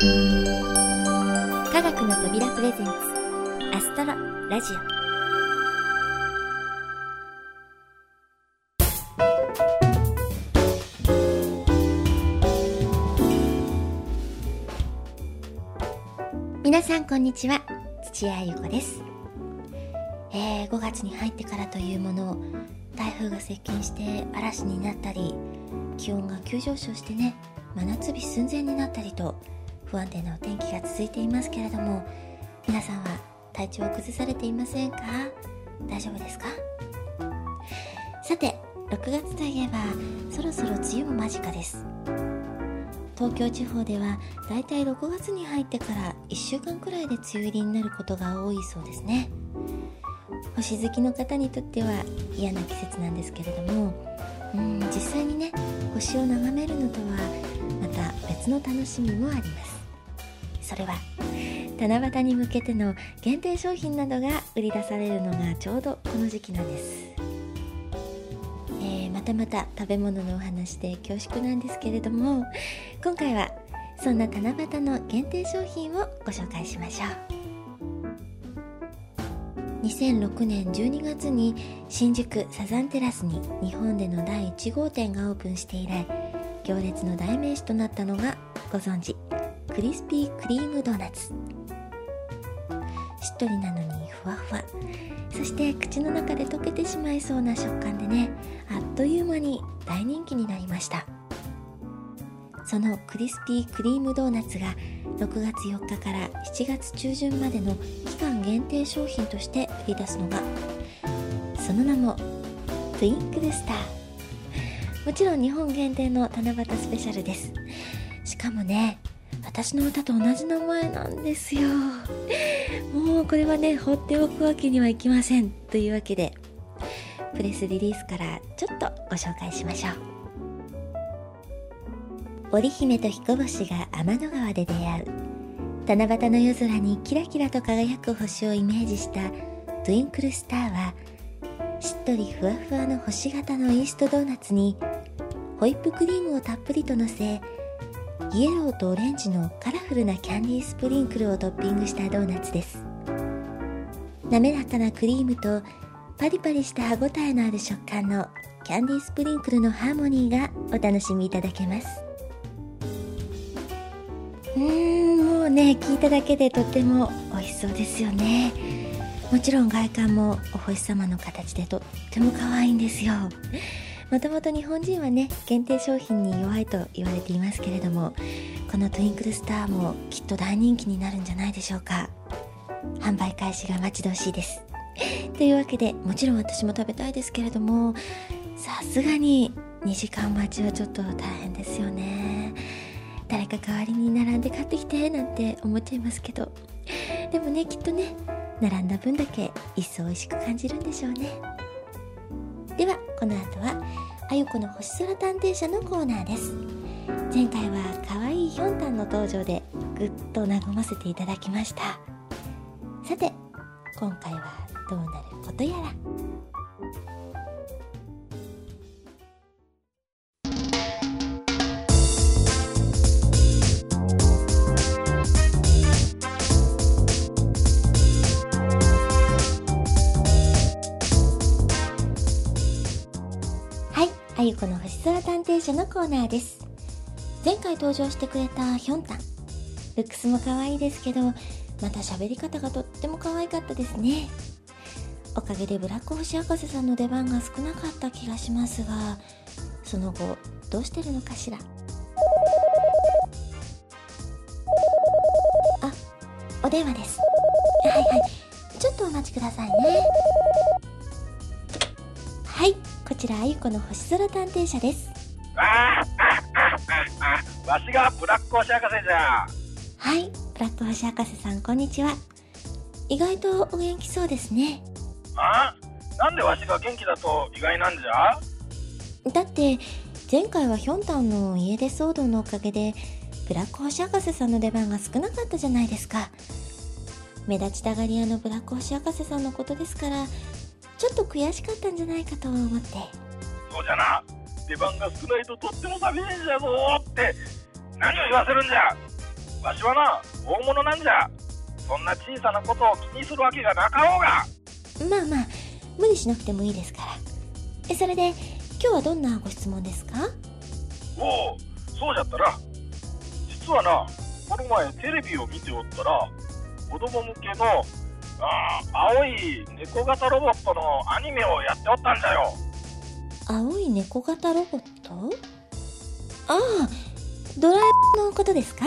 科学の扉プレゼンツアストロラジオ。皆さんこんにちは土屋ゆ子です、えー5月に入ってからというもの台風が接近して嵐になったり気温が急上昇してね真夏日寸前になったりと不安定なお天気が続いていますけれども皆さんは体調を崩されていませんか？大丈夫ですか？さて6月といえばそろそろ梅雨も間近です。東京地方ではだいたい6月に入ってから1週間くらいで梅雨入りになることが多いそうですね。星好きの方にとっては嫌な季節なんですけれどもうん実際にね星を眺めるのとはまた別の楽しみもあります。それは七夕に向けての限定商品などが売り出されるのがちょうどこの時期なんです、えーまたまた食べ物のお話で恐縮なんですけれども今回はそんな七夕の限定商品をご紹介しましょう。2006年12月に新宿サザンテラスに日本での第1号店がオープンして以来行列の代名詞となったのがご存知。クリスピークリームドーナツ。しっとりなのにふわふわ。そして口の中で溶けてしまいそうな食感でねあっという間に大人気になりました。そのクリスピークリームドーナツが6月4日から7月中旬までの期間限定商品として売り出すのがその名もトゥインクルスター。もちろん日本限定の七夕スペシャルです。しかもね私の歌と同じ名前なんですよ。もうこれはね放っておくわけにはいきませんというわけでプレスリリースからちょっとご紹介しましょう。織姫と彦星が天の川で出会う。七夕の夜空にキラキラと輝く星をイメージしたトゥインクルスターはしっとりふわふわの星型のイーストドーナツにホイップクリームをたっぷりとのせイエローとオレンジのカラフルなキャンディースプリンクルをトッピングしたドーナツです。滑らかなクリームとパリパリした歯ごたえのある食感のキャンディースプリンクルのハーモニーがお楽しみいただけます。うーんもうね聞いただけでとっても美味しそうですよね。もちろん外観もお星様の形でとっても可愛いんですよ。もともと日本人はね限定商品に弱いと言われていますけれどもこのトゥインクルスターもきっと大人気になるんじゃないでしょうか。販売開始が待ち遠しいです。というわけでもちろん私も食べたいですけれどもさすがに2時間待ちはちょっと大変ですよね。誰か代わりに並んで買ってきてなんて思っちゃいますけど。でもねきっとね並んだ分だけ一層美味しく感じるんでしょうね。ではこの後はあゆこの星空探偵社のコーナーです。前回は可愛いヒョンタンの登場でぐっと和ませていただきました。さて今回はどうなることやら。ゆこの星空探偵社のコーナーです。前回登場してくれたヒョンタン。ルックスも可愛いですけど、また喋り方がとっても可愛かったですね。おかげでブラック星博士さんの出番が少なかった気がしますが、その後、どうしてるのかしら？あ、お電話です。はいはい。ちょっとお待ちくださいね。はい、こちらあゆこの星空探偵社です。ああわしがブラック星博士じゃはい、ブラック星博士さん、こんにちは。意外とお元気そうですね。あなんでわしが元気だと意外なんじゃ？だって、前回はヒョンタンの家出騒動のおかげで、ブラック星博士さんの出番が少なかったじゃないですか。目立ちたがり屋のブラック星博士さんのことですから、ちょっと悔しかったんじゃないかと思って。そうじゃな。出番が少ないととっても寂しいんじゃぞーって。何を言わせるんじゃ。わしはな大物なんじゃ。そんな小さなことを気にするわけがなかろうが。まあまあ無理しなくてもいいですから。えそれで今日はどんなご質問ですか？おおそうじゃったな実はなこの前テレビを見ておったら子供向けの青い猫型ロボットのアニメをやっておったんじゃよ。青い猫型ロボット？ああドラえもんのことですか？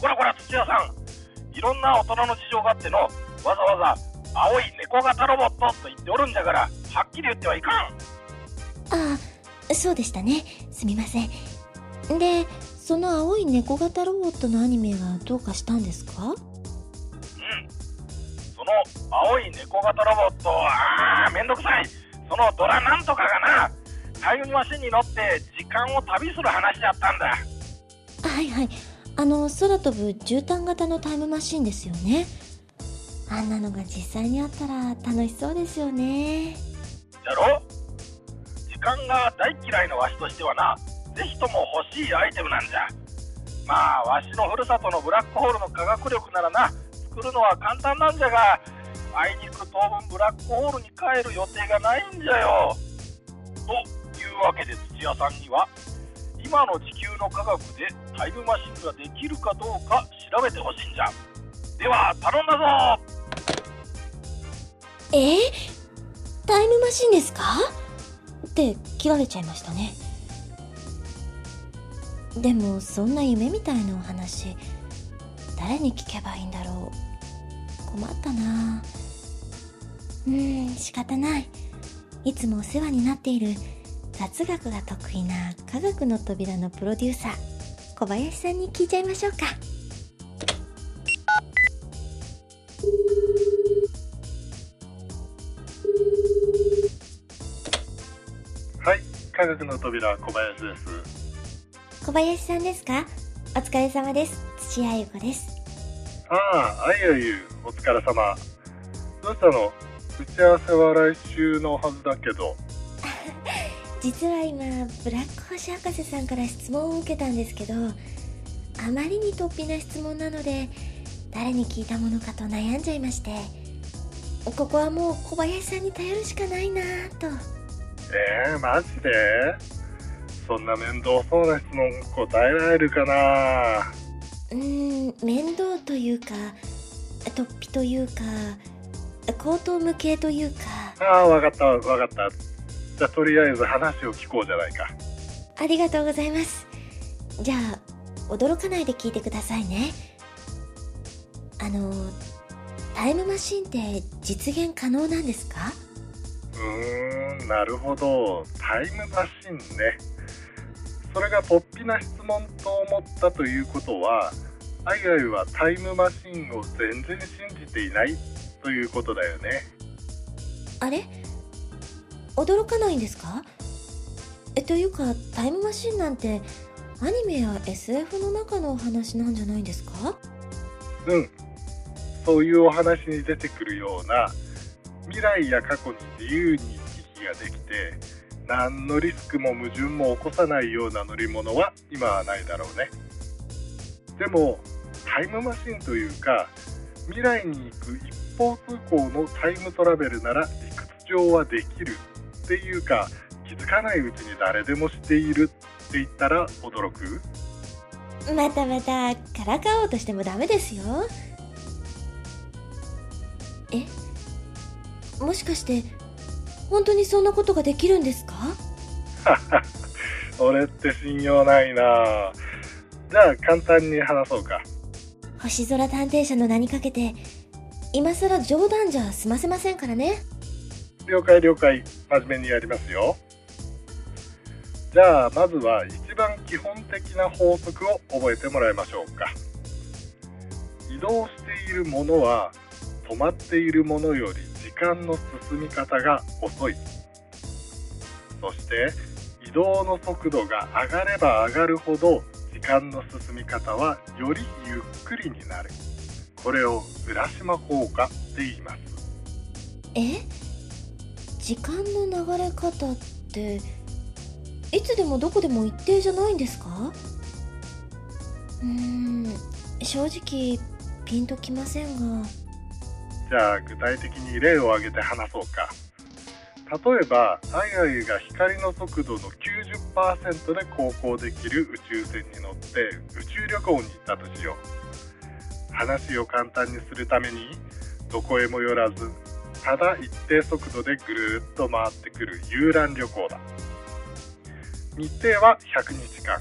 こらこら土屋さん。いろんな大人の事情があってのわざわざ青い猫型ロボットと言っておるんじゃからはっきり言ってはいかん。ああそうでしたね。すみません。でその青い猫型ロボットのアニメがどうかしたんですか？うんその青い猫型ロボット。あーめんどくさい。そのドラなんとかがなタイムマシンに乗って時間を旅する話だったんだ。はいはい。あの空飛ぶ絨毯型のタイムマシンですよね。あんなのが実際にあったら楽しそうですよね。じゃろ？時間が大嫌いのわしとしてはなぜひとも欲しいアイテムなんじゃ。まあわしのふるさとのブラックホールの科学力ならな作るのは簡単なんじゃがあいにく当分ブラックホールに帰る予定がないんじゃよ。というわけで土屋さんには今の地球の科学でタイムマシンができるかどうか調べてほしいんじゃ。では頼んだぞ。え、タイムマシンですか？って切られちゃいましたね。でもそんな夢みたいなお話誰に聞けばいいんだろう。困ったな。うーん仕方ない。いつもお世話になっている。雑学が得意な科学の扉のプロデューサー小林さんに聞いちゃいましょうか。はい、科学の扉小林です。小林さんですか？お疲れ様です。土屋ゆ子ですああ、あゆゆ、お疲れ様。どうしたの？打ち合わせは来週のはずだけど。実は今ブラック星博士さんから質問を受けたんですけどあまりに突飛な質問なので誰に聞いたものかと悩んじゃいましてここはもう小林さんに頼るしかないなぁとえー、マジで？そんな面倒そうな質問答えられるかなうーん面倒というか突飛というか口頭無形というかああ、わかったわかった。じゃあとりあえず話を聞こうじゃないか。ありがとうございますじゃあ驚かないで聞いてくださいねあのタイムマシンって実現可能なんですか？うーん、なるほど。タイムマシンね。それが突飛な質問と思ったということは、アイアイはタイムマシンを全然信じていないということだよね。あれ？驚かないんですか？えというかタイムマシンなんてアニメや SF の中のお話なんじゃないんですか？うん。そういうお話に出てくるような未来や過去に自由に行き来ができて何のリスクも矛盾も起こさないような乗り物は今はないだろうね。でもタイムマシンというか未来に行く一方通行のタイムトラベルなら理屈上はできるっていうか気づかないうちに誰でもしているって言ったら驚く？またまたからかおうとしてもダメですよ。え？もしかして本当にそんなことができるんですか？俺って信用ないな。じゃあ簡単に話そうか。星空探偵社の名にかけて今更冗談じゃ済ませませんからね。了解了解。真面目にやりますよ。じゃあまずは一番基本的な法則を覚えてもらいましょうか。移動しているものは止まっているものより時間の進み方が遅い。そして移動の速度が上がれば上がるほど時間の進み方はよりゆっくりになる。これを浦島効果って言います。え？時間の流れ方っていつでもどこでも一定じゃないんですか？うーん正直ピンときませんが。じゃあ具体的に例を挙げて話そうか。例えばアイアイが光の速度の90%で航行できる宇宙船に乗って宇宙旅行に行ったとしよう。話を簡単にするためにどこへも寄らずただ一定速度でぐるっと回ってくる遊覧旅行だ。日程は100日間。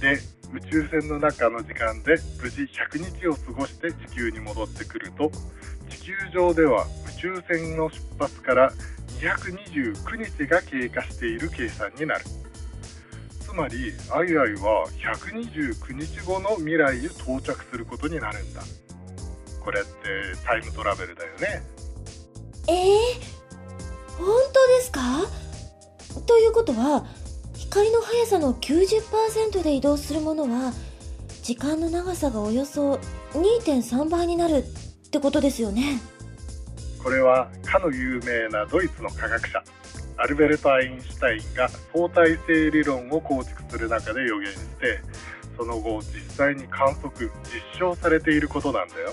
で宇宙船の中の時間で無事100日を過ごして地球に戻ってくると地球上では宇宙船の出発から229日が経過している計算になる。つまりアイアイは129日後の未来へ到着することになるんだ。これってタイムトラベルだよね。えー、本当ですか？ということは光の速さの90%で移動するものは時間の長さがおよそ2.3倍になる。ってことですよね。これはかの有名なドイツの科学者アルベルト・アインシュタインが相対性理論を構築する中で予言してその後実際に観測実証されていることなんだよ。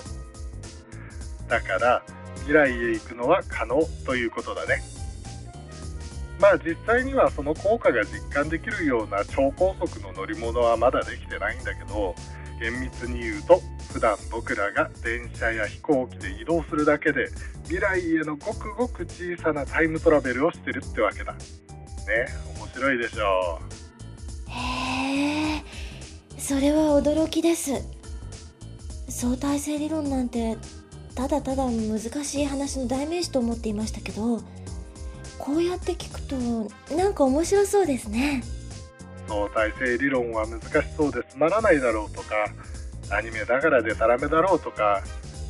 だから未来へ行くのは可能ということだね。まあ実際にはその効果が実感できるような超高速の乗り物はまだできてないんだけど厳密に言うと普段僕らが電車や飛行機で移動するだけで未来へのごくごく小さなタイムトラベルをしてるってわけだ。ね面白いでしょう。へえそれは驚きです。相対性理論なんてただただ難しい話の代名詞と思っていましたけどこうやって聞くとなんか面白そうですね。相対性理論は難しそうでつまらないだろうとかアニメだからでたらめだろうとか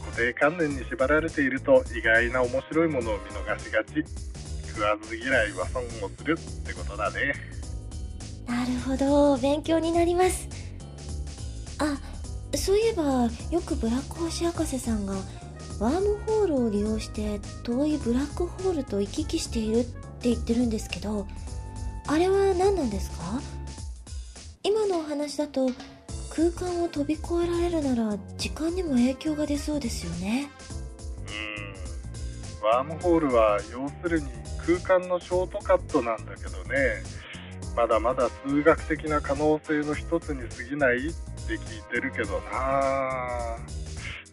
固定観念に縛られていると意外な面白いものを見逃しがち。食わず嫌いは損をするってことだね。なるほど。勉強になります。あそういえばよくブラック星博士さんがワームホールを利用して遠いブラックホールと行き来しているって言ってるんですけどあれは何なんですか？今のお話だと空間を飛び越えられるなら時間にも影響が出そうですよね。うん。ワームホールは要するに空間のショートカットなんだけどね。まだまだ数学的な可能性の一つに過ぎないって聞いてるけどな。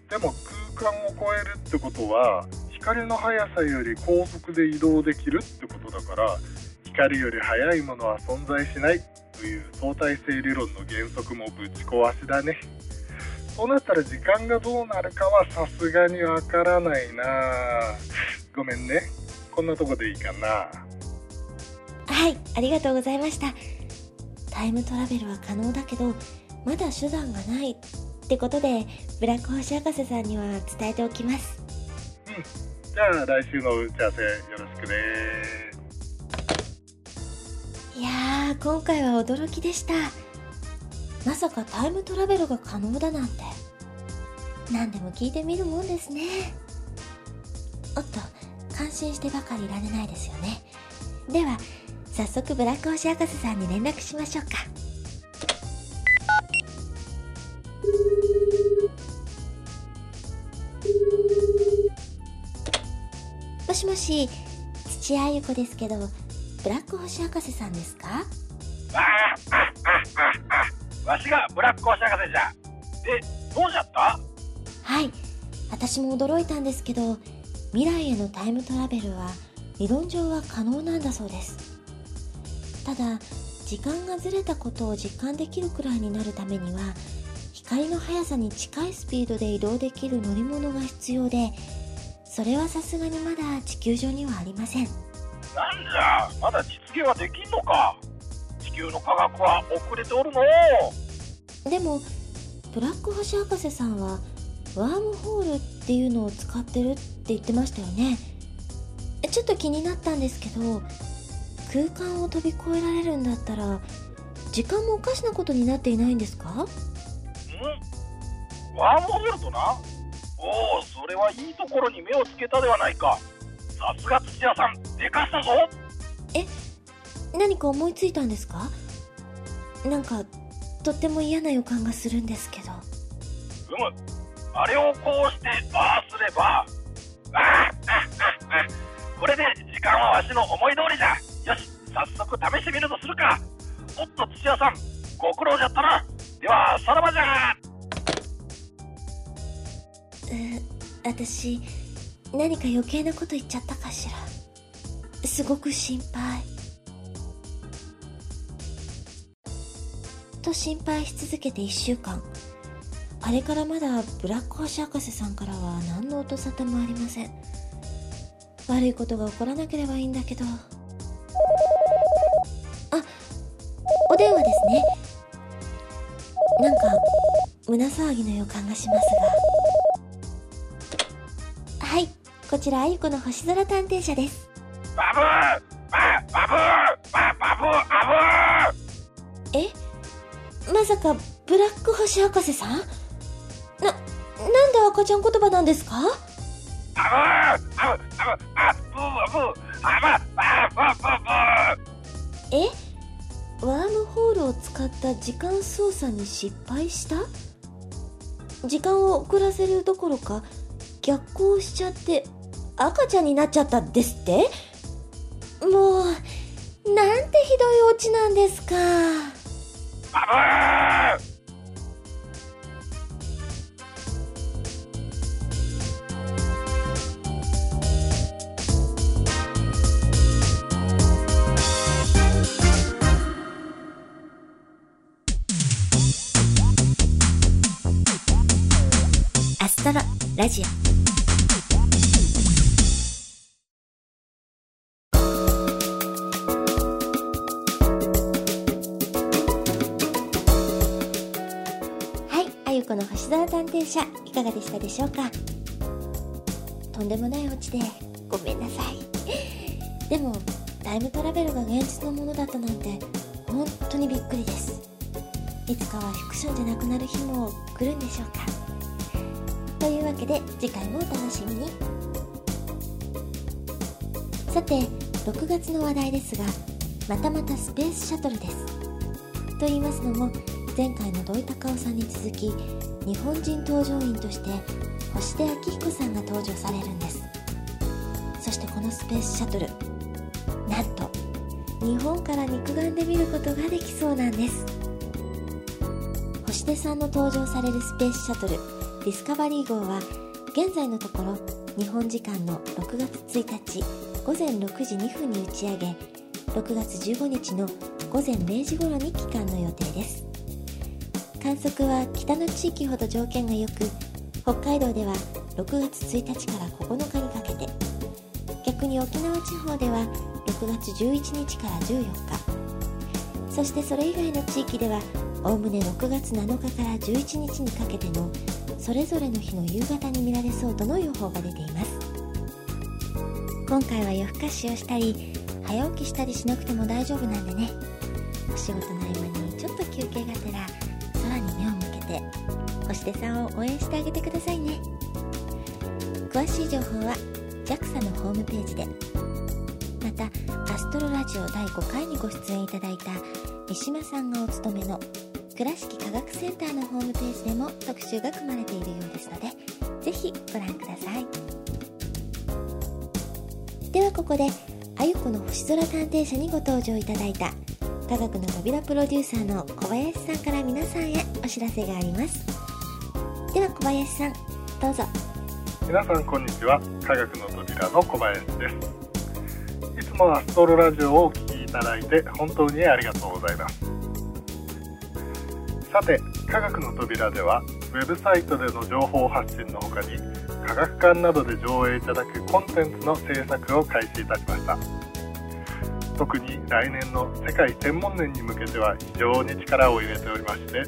でも空間を超えるってことは光の速さより高速で移動できるってことだから光より速いものは存在しない。という相対性理論の原則もぶち壊しだね。そうなったら時間がどうなるかはさすがにわからないな。ごめんね。こんなとこでいいかな。はいありがとうございました。タイムトラベルは可能だけどまだ手段がないってことでブラック星博士さんには伝えておきます。うん。じゃあ来週の打ち合わせよろしくねいやー今回は驚きでした。まさかタイムトラベルが可能だなんて。何でも聞いてみるもんですね。おっと感心してばかりいられないですよね。では早速ブラック星博士さんに連絡しましょうか。もしもし土屋あゆ子ですけどブラック星博士さんですか？わしがブラック星博士じゃ。でどうじゃった？はい。私も驚いたんですけど未来へのタイムトラベルは理論上は可能なんだそうです。ただ時間がずれたことを実感できるくらいになるためには光の速さに近いスピードで移動できる乗り物が必要でそれはさすがにまだ地球上にはありませんなんじゃまだ実現はできんのか？地球の科学は遅れておるの。でもブラック星博士さんはワームホールっていうのを使ってるって言ってましたよね。ちょっと気になったんですけど空間を飛び越えられるんだったら時間もおかしなことになっていないんですか？ん？ワームホールとな？おおそれはいいところに目をつけたではないかさすが土屋さんでかしたぞ。え何か思いついたんですか？なんかとっても嫌な予感がするんですけど。む。あれをこうしてああすればああああこれで時間はわしの思い通りじゃよし早速試してみるとするか。おっと土屋さんご苦労じゃったな。ではさらばじゃ。う私何か余計なこと言っちゃったかしら。すごく心配。と心配し続けて1週間。あれからまだブラック星博士さんからは何の音沙汰もありません。悪いことが起こらなければいいんだけど。あお電話ですね。なんか胸騒ぎの予感がしますが。こちらあゆこの星空探偵社です。バブーババブーババブーアブーえ？まさかブラック星博士さん？な、なんで赤ちゃん言葉なんですか？アブーアブアブアブーアブーアブアブアブアブえワームホールを使った時間操作に失敗した時間を遅らせるどころか逆行しちゃって赤ちゃんになっちゃったですって？もうなんてひどいオチなんですか。アブーラジオ。星空探偵社いかがでしたでしょうか？とんでもないオチでごめんなさい。でもタイムトラベルが現実のものだったなんて本当にびっくりです。いつかはフィクションじゃなくなる日も来るんでしょうか？というわけで次回もお楽しみに。さて6月の話題ですがまたまたスペースシャトルです。と言いますのも前回の土井隆夫さんに続き日本人搭乗員として星出彰彦さんが登場されるんです。そしてこのスペースシャトルなんと日本から肉眼で見ることができそうなんです。星出さんの登場されるスペースシャトルディスカバリー号は現在のところ日本時間の6月1日午前6時2分に打ち上げ6月15日の午前0時頃に帰還の予定です。観測は北の地域ほど条件が良く北海道では6月1日から9日にかけて。逆に沖縄地方では6月11日から14日。そしてそれ以外の地域ではおおむね6月7日から11日にかけてのそれぞれの日の夕方に見られそうとの予報が出ています。今回は夜更かしをしたり早起きしたりしなくても大丈夫なんでね。お仕事の合間にさんを応援してあげてくださいね。詳しい情報は JAXA のホームページで。またアストロラジオ第5回にご出演いただいた三島さんがお勤めの倉敷科学センターのホームページでも特集が組まれているようですのでぜひご覧ください。ではここであゆこの星空探偵社にご登場いただいた科学の扉プロデューサーの小林さんから皆さんへお知らせがあります。では小林さんどうぞ。皆さんこんにちは。科学の扉の小林です。いつもアストロラジオをお聞きいただいて本当にありがとうございます。さて科学の扉ではウェブサイトでの情報発信の他に科学館などで上映いただくコンテンツの制作を開始いたしました。特に来年の世界天文年に向けては非常に力を入れておりまして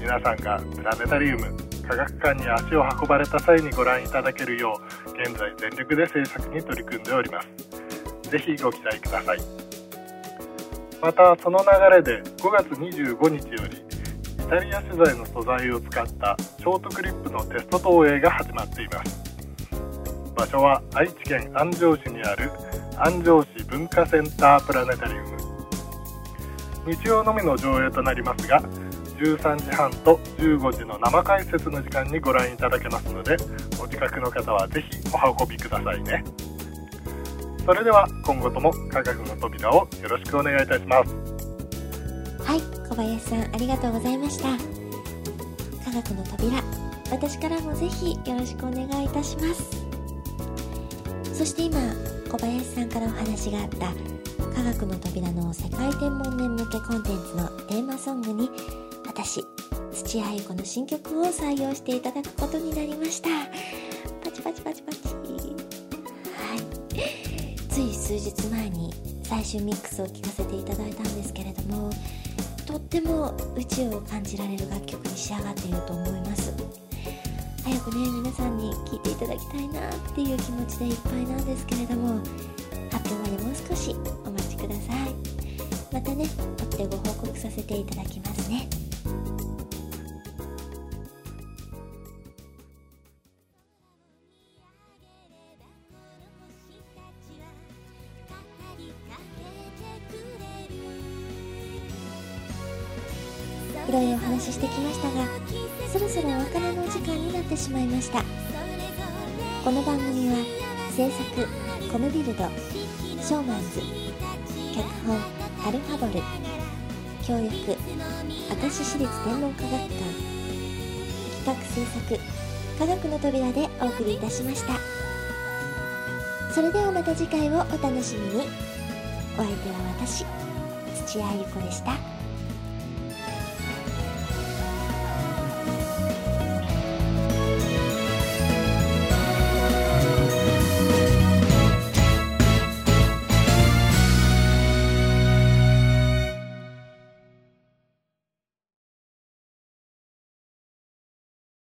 皆さんがプラネタリウム科学館に足を運ばれた際にご覧いただけるよう現在全力で制作に取り組んでおります。ぜひご期待ください。またその流れで5月25日よりイタリア取材の素材を使ったショートクリップのテスト投影が始まっています。場所は愛知県安城市にある安城市文化センタープラネタリウム。日曜のみの上映となりますが13時半と15時の生解説の時間にご覧いただけますのでお近くの方はぜひお運びくださいね。それでは今後とも科学の扉をよろしくお願いいたします。はい小林さんありがとうございました。科学の扉私からもぜひよろしくお願いいたします。そして今小林さんからお話があった科学の扉の世界天文年向けコンテンツのテーマソングに私土屋ゆ子の新曲を採用していただくことになりました。パチパチパチパチ。はい。つい数日前に最終ミックスを聴かせていただいたんですけれどもとっても宇宙を感じられる楽曲に仕上がっていると思います。早くね皆さんに聴いていただきたいなっていう気持ちでいっぱいなんですけれども発表までもう少しお待ちください。またね追ってご報告させていただきますね。しまいました。この番組は制作コムビルドショーマンズ脚本アルファボル協力明石市立天文科学館企画制作科学の扉でお送りいたしました。それではまた次回をお楽しみに。お相手は私土屋ゆ子でした。